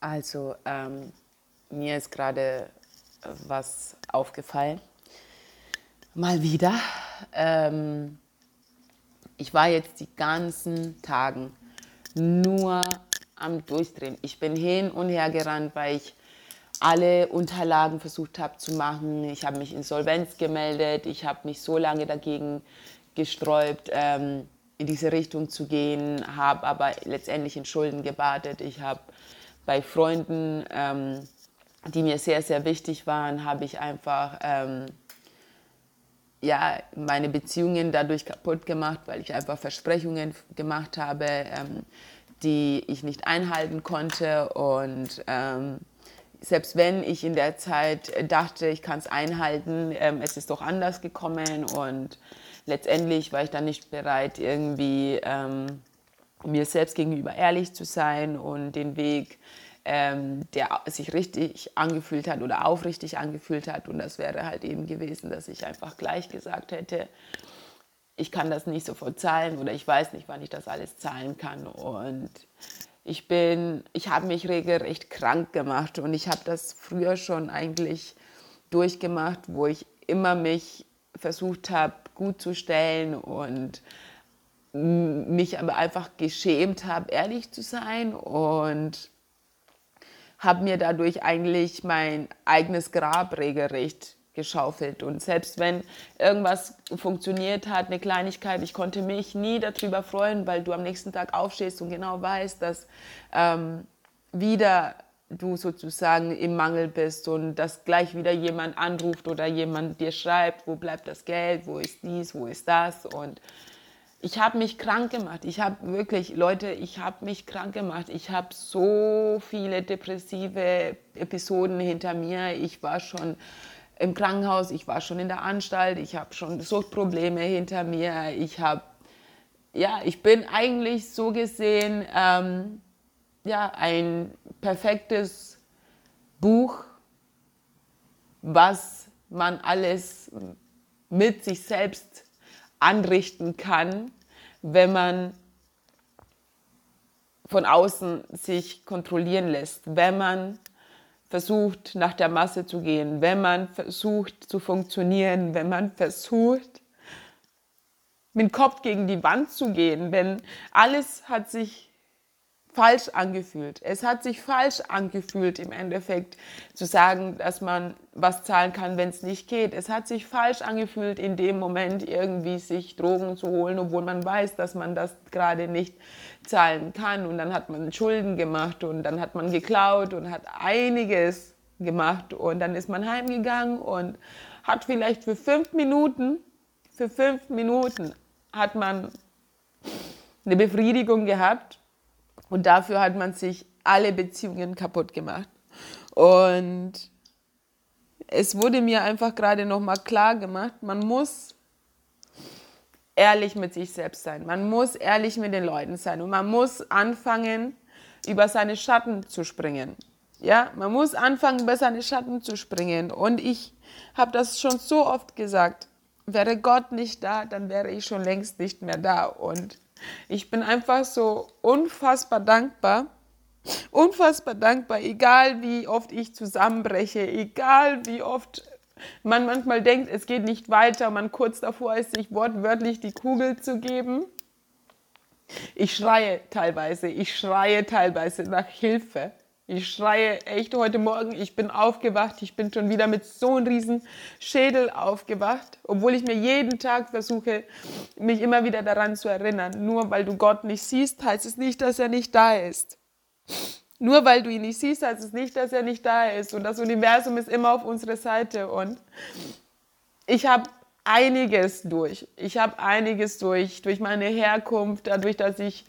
Also ähm, mir ist gerade was aufgefallen. Mal wieder. Ähm, ich war jetzt die ganzen Tagen nur am Durchdrehen. Ich bin hin und her gerannt, weil ich alle Unterlagen versucht habe zu machen. Ich habe mich insolvenz gemeldet. Ich habe mich so lange dagegen gesträubt, ähm, in diese Richtung zu gehen, habe aber letztendlich in Schulden gebadet. Ich habe bei Freunden, ähm, die mir sehr, sehr wichtig waren, habe ich einfach ähm, ja, meine Beziehungen dadurch kaputt gemacht, weil ich einfach Versprechungen gemacht habe, ähm, die ich nicht einhalten konnte. Und ähm, selbst wenn ich in der Zeit dachte, ich kann es einhalten, ähm, es ist doch anders gekommen. Und letztendlich war ich dann nicht bereit, irgendwie ähm, mir selbst gegenüber ehrlich zu sein und den Weg ähm, der sich richtig angefühlt hat oder aufrichtig angefühlt hat. Und das wäre halt eben gewesen, dass ich einfach gleich gesagt hätte, ich kann das nicht sofort zahlen oder ich weiß nicht, wann ich das alles zahlen kann. Und ich bin, ich habe mich regelrecht krank gemacht und ich habe das früher schon eigentlich durchgemacht, wo ich immer mich versucht habe, gut zu stellen und mich aber einfach geschämt habe, ehrlich zu sein und habe mir dadurch eigentlich mein eigenes Grab regelrecht geschaufelt. Und selbst wenn irgendwas funktioniert hat, eine Kleinigkeit, ich konnte mich nie darüber freuen, weil du am nächsten Tag aufstehst und genau weißt, dass ähm, wieder du sozusagen im Mangel bist und dass gleich wieder jemand anruft oder jemand dir schreibt, wo bleibt das Geld, wo ist dies, wo ist das und ich habe mich krank gemacht. Ich habe wirklich, Leute, ich habe mich krank gemacht. Ich habe so viele depressive Episoden hinter mir. Ich war schon im Krankenhaus, ich war schon in der Anstalt, ich habe schon Suchtprobleme hinter mir. Ich habe, ja, ich bin eigentlich so gesehen, ähm, ja, ein perfektes Buch, was man alles mit sich selbst anrichten kann, wenn man von außen sich kontrollieren lässt, wenn man versucht, nach der Masse zu gehen, wenn man versucht zu funktionieren, wenn man versucht, mit dem Kopf gegen die Wand zu gehen, wenn alles hat sich falsch angefühlt. Es hat sich falsch angefühlt im Endeffekt zu sagen, dass man was zahlen kann, wenn es nicht geht. Es hat sich falsch angefühlt in dem Moment irgendwie sich Drogen zu holen, obwohl man weiß, dass man das gerade nicht zahlen kann. Und dann hat man Schulden gemacht und dann hat man geklaut und hat einiges gemacht und dann ist man heimgegangen und hat vielleicht für fünf Minuten, für fünf Minuten hat man eine Befriedigung gehabt und dafür hat man sich alle Beziehungen kaputt gemacht. Und es wurde mir einfach gerade nochmal klar gemacht, man muss ehrlich mit sich selbst sein. Man muss ehrlich mit den Leuten sein. Und man muss anfangen, über seine Schatten zu springen. Ja, man muss anfangen, über seine Schatten zu springen. Und ich habe das schon so oft gesagt. Wäre Gott nicht da, dann wäre ich schon längst nicht mehr da. Und ich bin einfach so unfassbar dankbar. Unfassbar dankbar, egal wie oft ich zusammenbreche, egal wie oft man manchmal denkt, es geht nicht weiter, man kurz davor ist, sich wortwörtlich die Kugel zu geben. Ich schreie teilweise, ich schreie teilweise nach Hilfe. Ich schreie echt heute Morgen, ich bin aufgewacht, ich bin schon wieder mit so einem riesen Schädel aufgewacht, obwohl ich mir jeden Tag versuche, mich immer wieder daran zu erinnern. Nur weil du Gott nicht siehst, heißt es nicht, dass er nicht da ist. Nur weil du ihn nicht siehst, heißt es nicht, dass er nicht da ist. Und das Universum ist immer auf unserer Seite. Und ich habe einiges durch. Ich habe einiges durch, durch meine Herkunft, dadurch, dass ich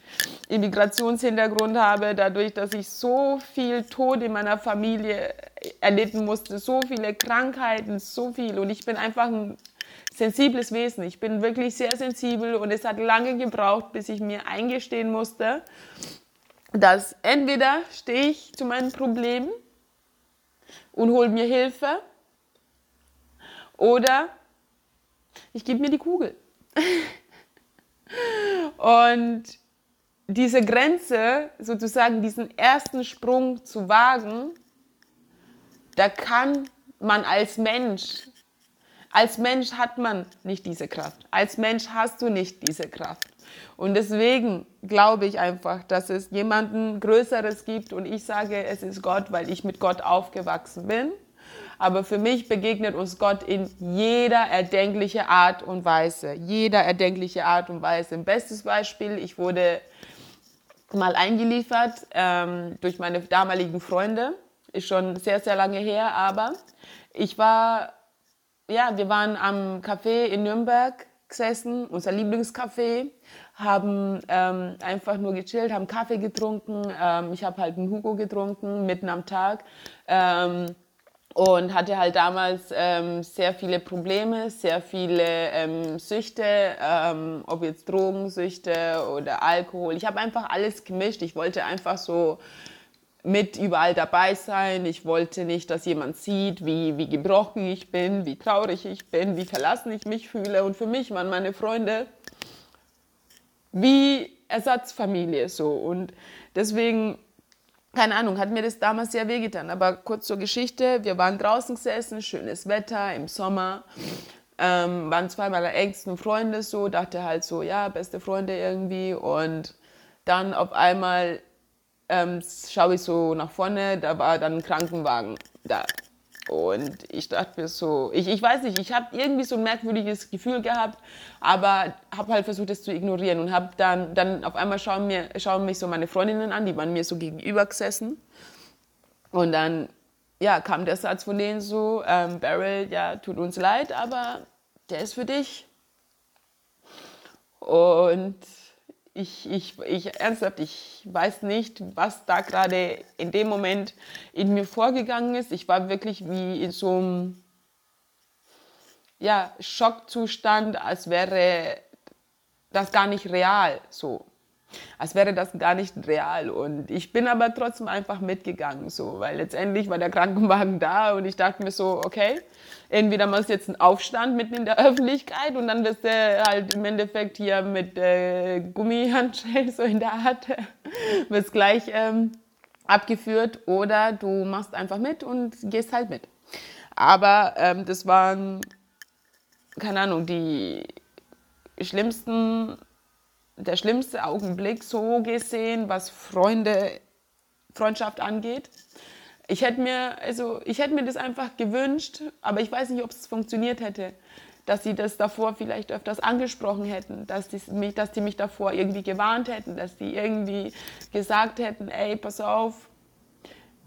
Immigrationshintergrund habe, dadurch, dass ich so viel Tod in meiner Familie erlitten musste, so viele Krankheiten, so viel. Und ich bin einfach ein sensibles Wesen. Ich bin wirklich sehr sensibel und es hat lange gebraucht, bis ich mir eingestehen musste, dass entweder stehe ich zu meinen Problemen und hole mir Hilfe oder ich gebe mir die Kugel. und diese Grenze, sozusagen diesen ersten Sprung zu wagen, da kann man als Mensch, als Mensch hat man nicht diese Kraft. Als Mensch hast du nicht diese Kraft. Und deswegen glaube ich einfach, dass es jemanden Größeres gibt und ich sage, es ist Gott, weil ich mit Gott aufgewachsen bin. Aber für mich begegnet uns Gott in jeder erdenklichen Art und Weise. Jeder erdenkliche Art und Weise. Ein bestes Beispiel, ich wurde mal eingeliefert ähm, durch meine damaligen Freunde. Ist schon sehr, sehr lange her, aber ich war, ja, wir waren am Café in Nürnberg gesessen, unser Lieblingscafé, haben ähm, einfach nur gechillt, haben Kaffee getrunken. Ähm, ich habe halt einen Hugo getrunken, mitten am Tag. Ähm, und hatte halt damals ähm, sehr viele Probleme, sehr viele ähm, Süchte, ähm, ob jetzt Drogensüchte oder Alkohol. Ich habe einfach alles gemischt. Ich wollte einfach so mit überall dabei sein. Ich wollte nicht, dass jemand sieht, wie, wie gebrochen ich bin, wie traurig ich bin, wie verlassen ich mich fühle. Und für mich waren meine Freunde wie Ersatzfamilie so. Und deswegen keine Ahnung, hat mir das damals sehr wehgetan. Aber kurz zur Geschichte, wir waren draußen gesessen, schönes Wetter im Sommer, ähm, waren zwei meiner engsten Freunde so, dachte halt so, ja, beste Freunde irgendwie. Und dann auf einmal ähm, schaue ich so nach vorne, da war dann ein Krankenwagen da. Und ich dachte mir so, ich, ich weiß nicht, ich habe irgendwie so ein merkwürdiges Gefühl gehabt, aber habe halt versucht, das zu ignorieren und habe dann, dann auf einmal schauen, mir, schauen mich so meine Freundinnen an, die waren mir so gegenüber gesessen. Und dann ja, kam der Satz von denen so, ähm, Beryl, ja, tut uns leid, aber der ist für dich. Und ich, ich, ich ernsthaft, ich weiß nicht, was da gerade in dem Moment in mir vorgegangen ist. Ich war wirklich wie in so einem ja, Schockzustand, als wäre das gar nicht real so als wäre das gar nicht real. Und ich bin aber trotzdem einfach mitgegangen, so, weil letztendlich war der Krankenwagen da und ich dachte mir so, okay, entweder machst du jetzt einen Aufstand mitten in der Öffentlichkeit und dann wirst du halt im Endeffekt hier mit äh, Gummihandschellen so in der Art, wirst gleich ähm, abgeführt oder du machst einfach mit und gehst halt mit. Aber ähm, das waren, keine Ahnung, die schlimmsten der schlimmste Augenblick so gesehen, was Freunde, Freundschaft angeht. Ich hätte mir, also ich hätte mir das einfach gewünscht, aber ich weiß nicht, ob es funktioniert hätte, dass sie das davor vielleicht öfters angesprochen hätten, dass die mich, dass die mich davor irgendwie gewarnt hätten, dass die irgendwie gesagt hätten, ey, pass auf,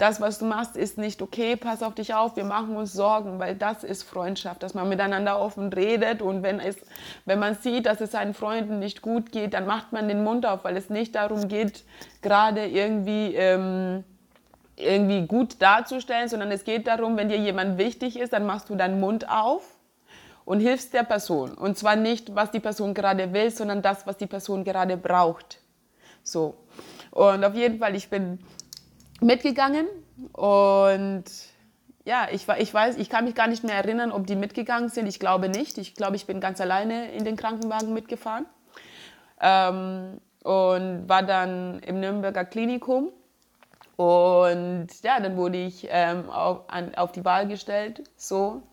das, was du machst, ist nicht okay, pass auf dich auf, wir machen uns Sorgen, weil das ist Freundschaft, dass man miteinander offen redet und wenn, es, wenn man sieht, dass es seinen Freunden nicht gut geht, dann macht man den Mund auf, weil es nicht darum geht, gerade irgendwie, ähm, irgendwie gut darzustellen, sondern es geht darum, wenn dir jemand wichtig ist, dann machst du deinen Mund auf und hilfst der Person. Und zwar nicht, was die Person gerade will, sondern das, was die Person gerade braucht. So. Und auf jeden Fall, ich bin mitgegangen und ja, ich, ich weiß, ich kann mich gar nicht mehr erinnern, ob die mitgegangen sind. Ich glaube nicht. Ich glaube, ich bin ganz alleine in den Krankenwagen mitgefahren ähm, und war dann im Nürnberger Klinikum. Und ja, dann wurde ich ähm, auf, an, auf, die Wahl gestellt, so,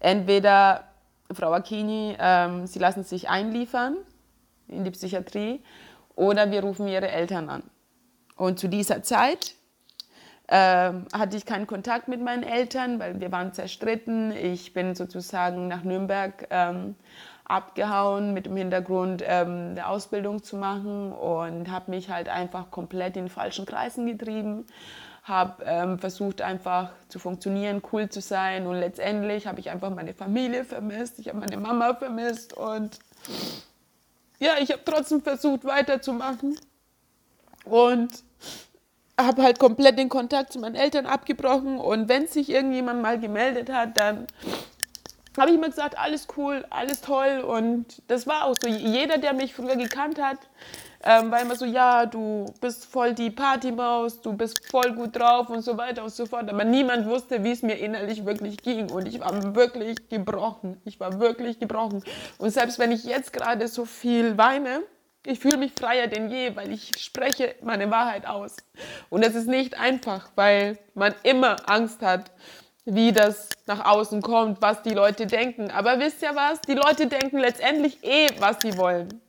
entweder Frau Akini, ähm, Sie lassen sich einliefern in die Psychiatrie oder wir rufen Ihre Eltern an. Und zu dieser Zeit ähm, hatte ich keinen Kontakt mit meinen Eltern, weil wir waren zerstritten. Ich bin sozusagen nach Nürnberg ähm, abgehauen mit dem Hintergrund, ähm, eine Ausbildung zu machen und habe mich halt einfach komplett in falschen Kreisen getrieben. Habe ähm, versucht einfach zu funktionieren, cool zu sein und letztendlich habe ich einfach meine Familie vermisst, ich habe meine Mama vermisst und ja, ich habe trotzdem versucht weiterzumachen und habe halt komplett den Kontakt zu meinen Eltern abgebrochen und wenn sich irgendjemand mal gemeldet hat, dann habe ich immer gesagt, alles cool, alles toll und das war auch so. Jeder, der mich früher gekannt hat, ähm, war immer so, ja, du bist voll die Partymaus, du bist voll gut drauf und so weiter und so fort. Aber niemand wusste, wie es mir innerlich wirklich ging und ich war wirklich gebrochen. Ich war wirklich gebrochen. Und selbst wenn ich jetzt gerade so viel weine, Ich fühle mich freier denn je, weil ich spreche meine Wahrheit aus. Und es ist nicht einfach, weil man immer Angst hat, wie das nach außen kommt, was die Leute denken. Aber wisst ihr was? Die Leute denken letztendlich eh, was sie wollen.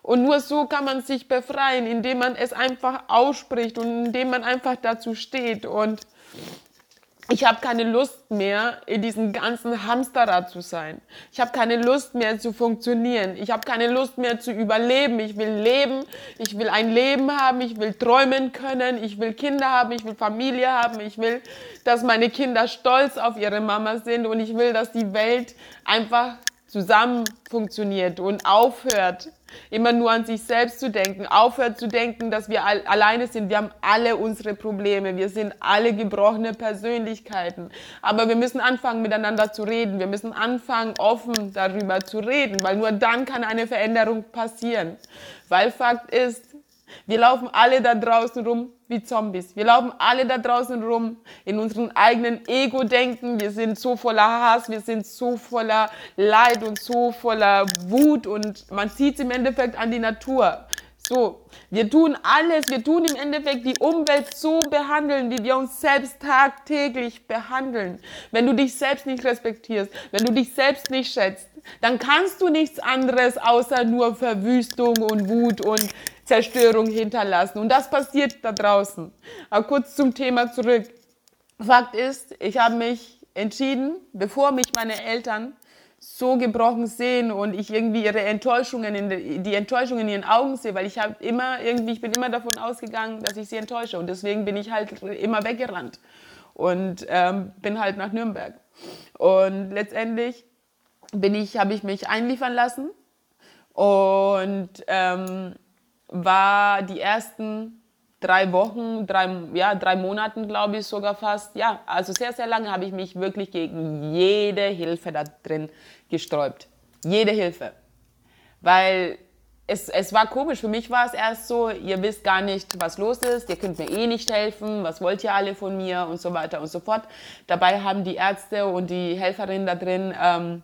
Und nur so kann man sich befreien, indem man es einfach ausspricht und indem man einfach dazu steht. Und ich habe keine Lust mehr, in diesem ganzen Hamsterrad zu sein. Ich habe keine Lust mehr zu funktionieren. Ich habe keine Lust mehr zu überleben. Ich will leben. Ich will ein Leben haben. Ich will träumen können. Ich will Kinder haben. Ich will Familie haben. Ich will, dass meine Kinder stolz auf ihre Mama sind. Und ich will, dass die Welt einfach zusammen funktioniert und aufhört, immer nur an sich selbst zu denken, aufhört zu denken, dass wir all, alleine sind. Wir haben alle unsere Probleme, wir sind alle gebrochene Persönlichkeiten. Aber wir müssen anfangen, miteinander zu reden. Wir müssen anfangen, offen darüber zu reden, weil nur dann kann eine Veränderung passieren. Weil Fakt ist, wir laufen alle da draußen rum wie Zombies. Wir laufen alle da draußen rum in unseren eigenen Ego-Denken. Wir sind so voller Hass, wir sind so voller Leid und so voller Wut und man sieht es im Endeffekt an die Natur. So, wir tun alles, wir tun im Endeffekt die Umwelt so behandeln, wie wir uns selbst tagtäglich behandeln. Wenn du dich selbst nicht respektierst, wenn du dich selbst nicht schätzt, dann kannst du nichts anderes außer nur Verwüstung und Wut und Zerstörung hinterlassen. Und das passiert da draußen. Aber kurz zum Thema zurück. Fakt ist, ich habe mich entschieden, bevor mich meine Eltern so gebrochen sehen und ich irgendwie ihre Enttäuschungen in die, Enttäuschung in ihren Augen sehe, weil ich habe immer irgendwie ich bin immer davon ausgegangen, dass ich sie enttäusche und deswegen bin ich halt immer weggerannt und ähm, bin halt nach Nürnberg und letztendlich bin ich habe ich mich einliefern lassen und ähm, war die ersten drei Wochen, drei, ja, drei Monaten, glaube ich, sogar fast. Ja, also sehr, sehr lange habe ich mich wirklich gegen jede Hilfe da drin gesträubt. Jede Hilfe. Weil es, es war komisch. Für mich war es erst so, ihr wisst gar nicht, was los ist, ihr könnt mir eh nicht helfen, was wollt ihr alle von mir und so weiter und so fort. Dabei haben die Ärzte und die Helferinnen da drin ähm,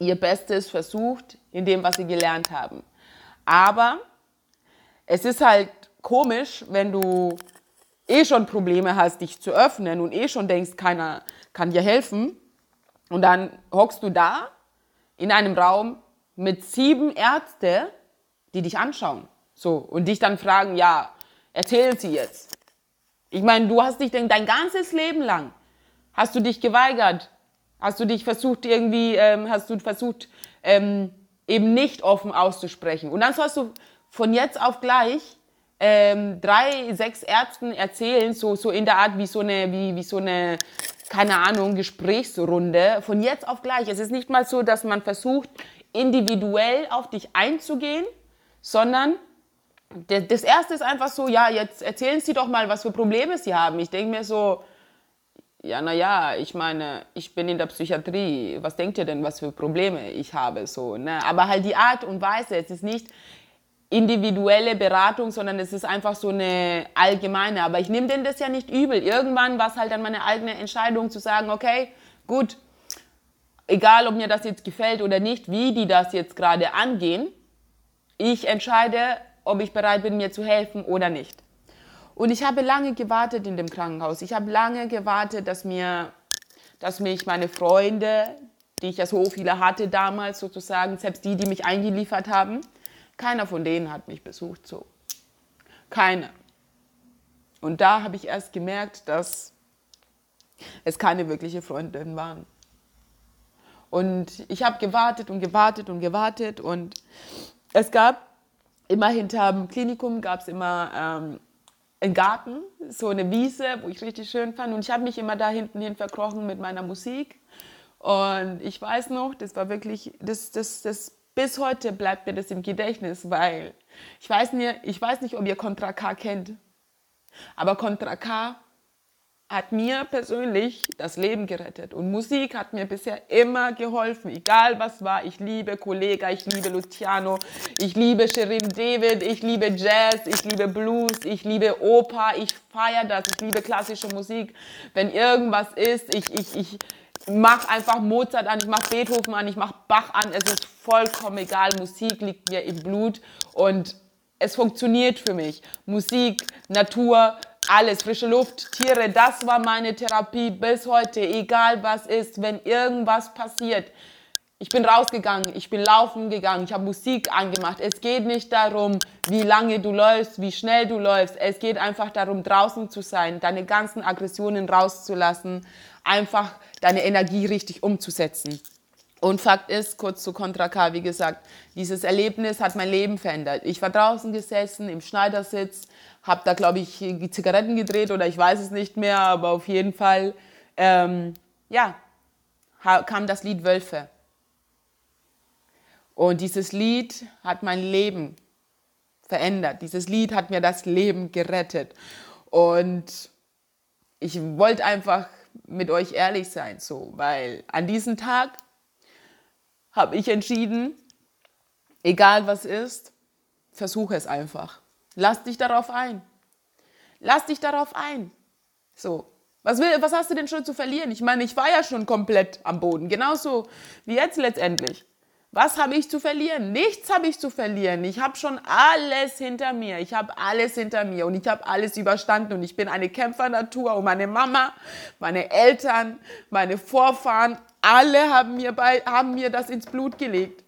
ihr Bestes versucht, in dem, was sie gelernt haben. Aber es ist halt komisch, wenn du eh schon Probleme hast, dich zu öffnen und eh schon denkst, keiner kann dir helfen. Und dann hockst du da in einem Raum mit sieben Ärzten, die dich anschauen. So, und dich dann fragen, ja, erzählen Sie jetzt. Ich meine, du hast dich dein ganzes Leben lang, hast du dich geweigert, hast du dich versucht irgendwie, ähm, hast du versucht, ähm, eben nicht offen auszusprechen. Und dann sollst du von jetzt auf gleich ähm, drei, sechs Ärzten erzählen, so, so in der Art wie so eine, wie, wie so eine, keine Ahnung, Gesprächsrunde. Von jetzt auf gleich. Es ist nicht mal so, dass man versucht, individuell auf dich einzugehen, sondern das erste ist einfach so, ja, jetzt erzählen Sie doch mal, was für Probleme Sie haben. Ich denke mir so, ja, naja, ich meine, ich bin in der Psychiatrie. Was denkt ihr denn, was für Probleme ich habe? So, ne? Aber halt die Art und Weise, es ist nicht, individuelle Beratung, sondern es ist einfach so eine allgemeine. Aber ich nehme denn das ja nicht übel. Irgendwann war es halt dann meine eigene Entscheidung zu sagen, okay, gut, egal ob mir das jetzt gefällt oder nicht, wie die das jetzt gerade angehen, ich entscheide, ob ich bereit bin, mir zu helfen oder nicht. Und ich habe lange gewartet in dem Krankenhaus. Ich habe lange gewartet, dass mir, dass mich meine Freunde, die ich ja so viele hatte damals sozusagen, selbst die, die mich eingeliefert haben, keiner von denen hat mich besucht so. Keiner. Und da habe ich erst gemerkt, dass es keine wirkliche Freundinnen waren. Und ich habe gewartet und gewartet und gewartet und es gab immer hinterm Klinikum gab es immer ähm, einen Garten, so eine Wiese, wo ich richtig schön fand und ich habe mich immer da hinten hin verkrochen mit meiner Musik und ich weiß noch, das war wirklich das, das, das bis heute bleibt mir das im Gedächtnis, weil ich weiß nicht, ich weiß nicht ob ihr Contra K kennt, aber Contra K hat mir persönlich das Leben gerettet. Und Musik hat mir bisher immer geholfen, egal was war. Ich liebe Kollega, ich liebe Luciano, ich liebe Sherin David, ich liebe Jazz, ich liebe Blues, ich liebe Oper, ich feiere das, ich liebe klassische Musik. Wenn irgendwas ist, ich, ich, ich, mach einfach Mozart an, ich mach Beethoven an, ich mach Bach an, es ist vollkommen egal, Musik liegt mir im Blut und es funktioniert für mich. Musik, Natur, alles, frische Luft, Tiere, das war meine Therapie bis heute, egal was ist, wenn irgendwas passiert. Ich bin rausgegangen, ich bin laufen gegangen, ich habe Musik angemacht. Es geht nicht darum, wie lange du läufst, wie schnell du läufst. Es geht einfach darum, draußen zu sein, deine ganzen Aggressionen rauszulassen, einfach deine Energie richtig umzusetzen. Und Fakt ist, kurz zu Contra K, wie gesagt, dieses Erlebnis hat mein Leben verändert. Ich war draußen gesessen, im Schneidersitz, habe da, glaube ich, Zigaretten gedreht oder ich weiß es nicht mehr, aber auf jeden Fall, ähm, ja, kam das Lied Wölfe. Und dieses Lied hat mein Leben verändert. Dieses Lied hat mir das Leben gerettet. Und ich wollte einfach mit euch ehrlich sein, so, weil an diesem Tag habe ich entschieden, egal was ist, versuche es einfach. Lass dich darauf ein. Lass dich darauf ein. So. Was, will, was hast du denn schon zu verlieren? Ich meine, ich war ja schon komplett am Boden. Genauso wie jetzt letztendlich. Was habe ich zu verlieren? Nichts habe ich zu verlieren. Ich habe schon alles hinter mir. Ich habe alles hinter mir und ich habe alles überstanden und ich bin eine Kämpfernatur und meine Mama, meine Eltern, meine Vorfahren, alle haben mir, bei, haben mir das ins Blut gelegt.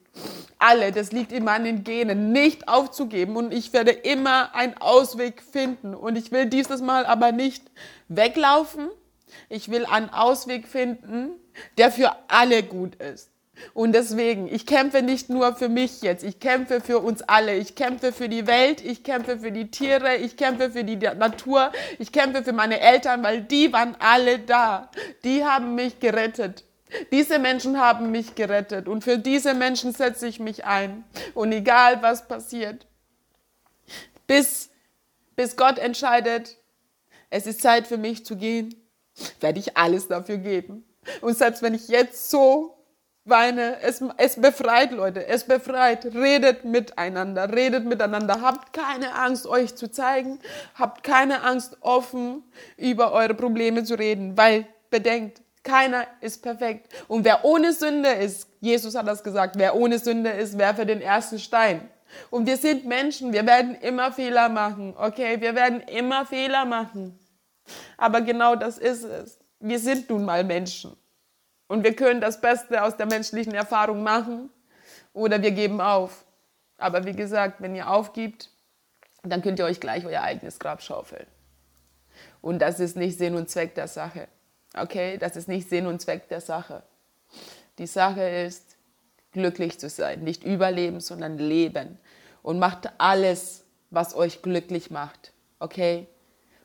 Alle, das liegt in meinen Genen, nicht aufzugeben und ich werde immer einen Ausweg finden und ich will dieses Mal aber nicht weglaufen. Ich will einen Ausweg finden, der für alle gut ist. Und deswegen, ich kämpfe nicht nur für mich jetzt, ich kämpfe für uns alle. Ich kämpfe für die Welt, ich kämpfe für die Tiere, ich kämpfe für die Natur, ich kämpfe für meine Eltern, weil die waren alle da. Die haben mich gerettet. Diese Menschen haben mich gerettet und für diese Menschen setze ich mich ein. Und egal was passiert, bis, bis Gott entscheidet, es ist Zeit für mich zu gehen, werde ich alles dafür geben. Und selbst wenn ich jetzt so weine. Es, es befreit, Leute. Es befreit. Redet miteinander. Redet miteinander. Habt keine Angst, euch zu zeigen. Habt keine Angst, offen über eure Probleme zu reden. Weil, bedenkt, keiner ist perfekt. Und wer ohne Sünde ist, Jesus hat das gesagt, wer ohne Sünde ist, werfe den ersten Stein. Und wir sind Menschen, wir werden immer Fehler machen, okay? Wir werden immer Fehler machen. Aber genau das ist es. Wir sind nun mal Menschen. Und wir können das Beste aus der menschlichen Erfahrung machen oder wir geben auf. Aber wie gesagt, wenn ihr aufgibt, dann könnt ihr euch gleich euer eigenes Grab schaufeln. Und das ist nicht Sinn und Zweck der Sache. Okay, das ist nicht Sinn und Zweck der Sache. Die Sache ist, glücklich zu sein. Nicht überleben, sondern leben. Und macht alles, was euch glücklich macht. Okay?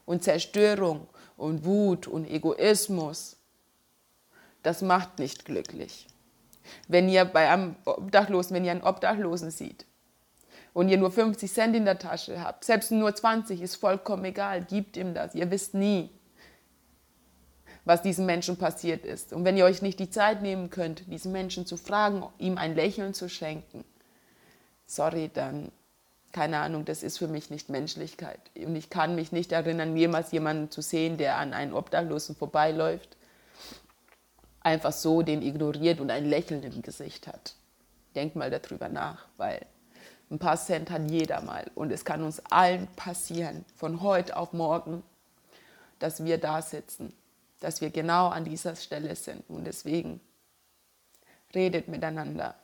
Und Zerstörung und Wut und Egoismus das macht nicht glücklich. Wenn ihr bei einem Obdachlosen, wenn ihr einen Obdachlosen seht und ihr nur 50 Cent in der Tasche habt, selbst nur 20 ist vollkommen egal, gebt ihm das. Ihr wisst nie, was diesem Menschen passiert ist. Und wenn ihr euch nicht die Zeit nehmen könnt, diesen Menschen zu fragen, ihm ein Lächeln zu schenken, sorry, dann keine Ahnung, das ist für mich nicht Menschlichkeit. Und ich kann mich nicht erinnern, jemals jemanden zu sehen, der an einen Obdachlosen vorbeiläuft einfach so den ignoriert und ein Lächeln im Gesicht hat. Denk mal darüber nach, weil ein paar Cent hat jeder mal. Und es kann uns allen passieren, von heute auf morgen, dass wir da sitzen, dass wir genau an dieser Stelle sind. Und deswegen redet miteinander,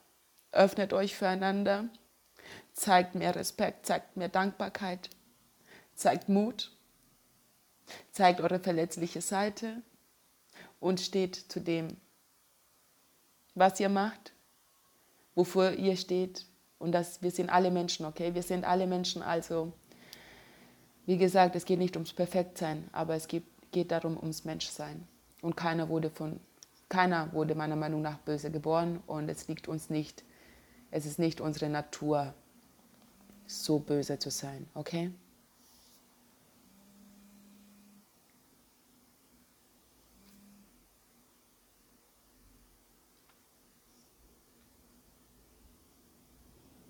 öffnet euch füreinander, zeigt mehr Respekt, zeigt mehr Dankbarkeit, zeigt Mut, zeigt eure verletzliche Seite und steht zu dem, was ihr macht, wofür ihr steht. Und das, wir sind alle Menschen, okay? Wir sind alle Menschen. Also, wie gesagt, es geht nicht ums Perfektsein, aber es geht, geht darum, ums Menschsein. Und keiner wurde von, keiner wurde meiner Meinung nach böse geboren und es liegt uns nicht, es ist nicht unsere Natur, so böse zu sein, okay?